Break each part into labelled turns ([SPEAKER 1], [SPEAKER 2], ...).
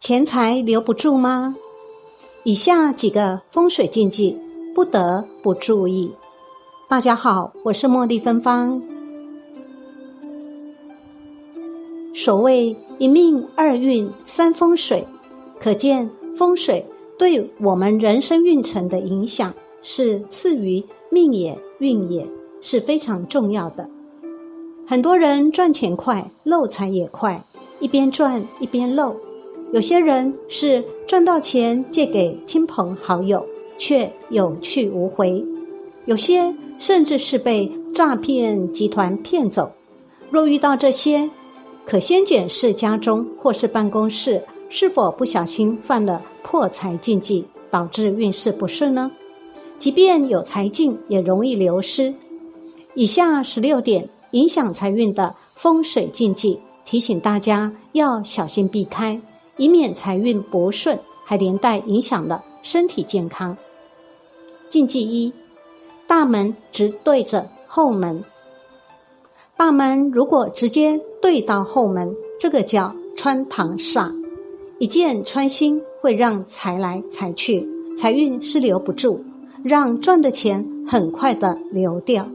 [SPEAKER 1] 钱财留不住吗？以下几个风水禁忌不得不注意。大家好，我是茉莉芬芳。所谓一命二运三风水，可见风水对我们人生运程的影响是次于命也运也，是非常重要的。很多人赚钱快，漏财也快，一边赚一边漏。有些人是赚到钱借给亲朋好友，却有去无回；有些甚至是被诈骗集团骗走。若遇到这些，可先检视家中或是办公室是否不小心犯了破财禁忌，导致运势不顺呢？即便有财进，也容易流失。以下十六点影响财运的风水禁忌，提醒大家要小心避开。以免财运不顺，还连带影响了身体健康。禁忌一：大门直对着后门。大门如果直接对到后门，这个叫穿堂煞。一箭穿心，会让财来财去，财运是留不住，让赚的钱很快的流掉。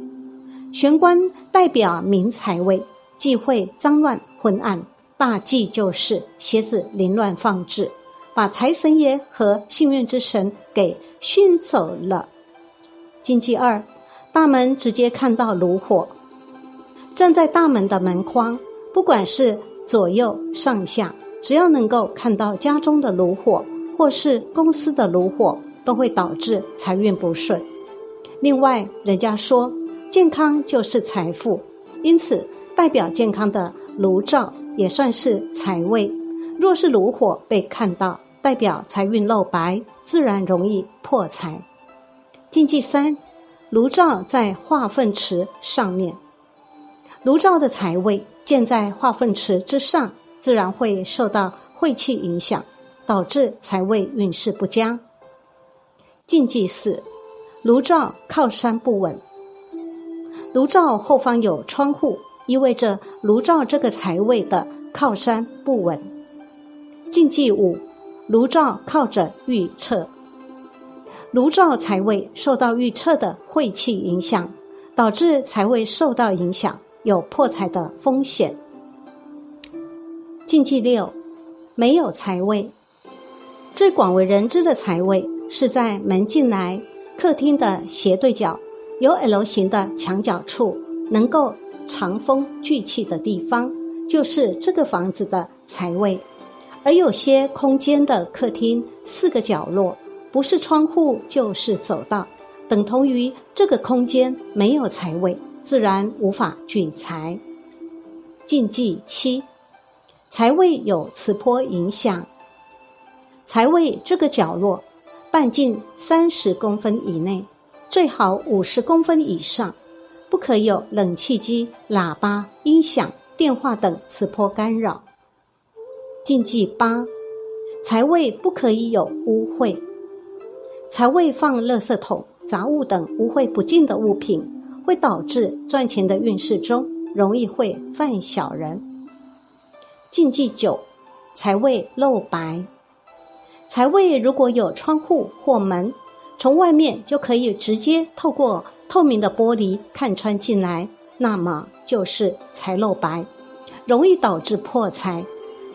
[SPEAKER 1] 玄关代表明财位，忌讳脏乱昏暗。大忌就是鞋子凌乱放置，把财神爷和幸运之神给熏走了。禁忌二，大门直接看到炉火，站在大门的门框，不管是左右上下，只要能够看到家中的炉火或是公司的炉火，都会导致财运不顺。另外，人家说健康就是财富，因此代表健康的炉灶。也算是财位，若是炉火被看到，代表财运露白，自然容易破财。禁忌三，炉灶在化粪池上面，炉灶的财位建在化粪池之上，自然会受到晦气影响，导致财位运势不佳。禁忌四，炉灶靠山不稳，炉灶后方有窗户。意味着炉灶这个财位的靠山不稳。禁忌五，炉灶靠着预测，炉灶财位受到预测的晦气影响，导致财位受到影响，有破财的风险。禁忌六，没有财位。最广为人知的财位是在门进来客厅的斜对角，有 L 型的墙角处，能够。藏风聚气的地方，就是这个房子的财位。而有些空间的客厅四个角落，不是窗户就是走道，等同于这个空间没有财位，自然无法聚财。禁忌七，财位有磁波影响。财位这个角落，半径三十公分以内，最好五十公分以上。不可有冷气机、喇叭、音响、电话等磁波干扰。禁忌八，财位不可以有污秽。财位放垃圾桶、杂物等污秽不净的物品，会导致赚钱的运势中容易会犯小人。禁忌九，财位露白。财位如果有窗户或门，从外面就可以直接透过。透明的玻璃看穿进来，那么就是财漏白，容易导致破财。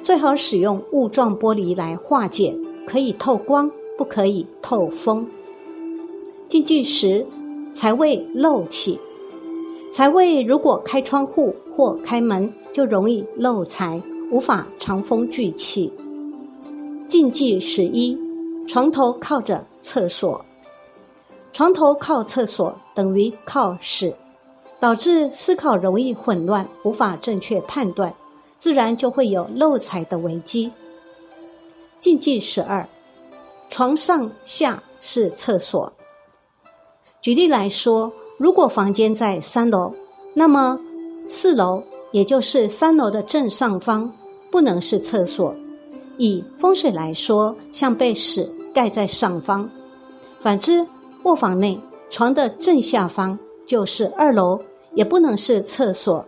[SPEAKER 1] 最好使用雾状玻璃来化解，可以透光，不可以透风。禁忌时，财位漏气。财位如果开窗户或开门，就容易漏财，无法长风聚气。禁忌十一，床头靠着厕所。床头靠厕所等于靠屎，导致思考容易混乱，无法正确判断，自然就会有漏财的危机。禁忌十二，床上下是厕所。举例来说，如果房间在三楼，那么四楼也就是三楼的正上方不能是厕所。以风水来说，像被屎盖在上方，反之。卧房内床的正下方就是二楼，也不能是厕所，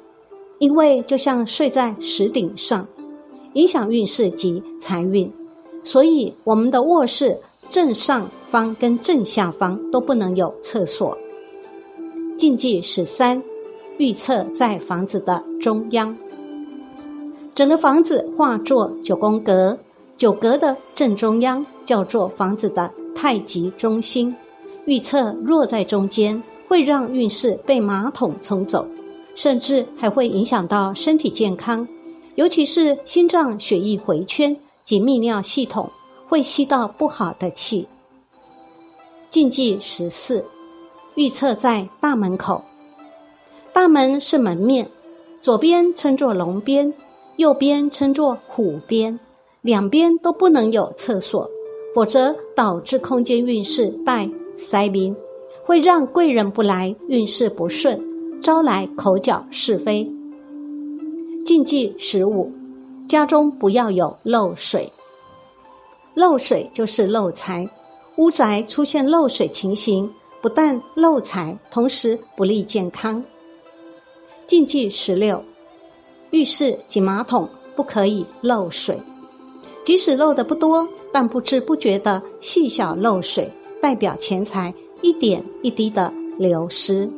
[SPEAKER 1] 因为就像睡在石顶上，影响运势及财运。所以我们的卧室正上方跟正下方都不能有厕所。禁忌十三，预测在房子的中央。整个房子画作九宫格，九格的正中央叫做房子的太极中心。预测弱在中间，会让运势被马桶冲走，甚至还会影响到身体健康，尤其是心脏血液回圈及泌尿系统，会吸到不好的气。禁忌十四，预测在大门口。大门是门面，左边称作龙边。右边称作虎边，两边都不能有厕所，否则导致空间运势带塞宾，会让贵人不来，运势不顺，招来口角是非。禁忌十五，家中不要有漏水。漏水就是漏财，屋宅出现漏水情形，不但漏财，同时不利健康。禁忌十六。浴室及马桶不可以漏水，即使漏的不多，但不知不觉的细小漏水，代表钱财一点一滴的流失。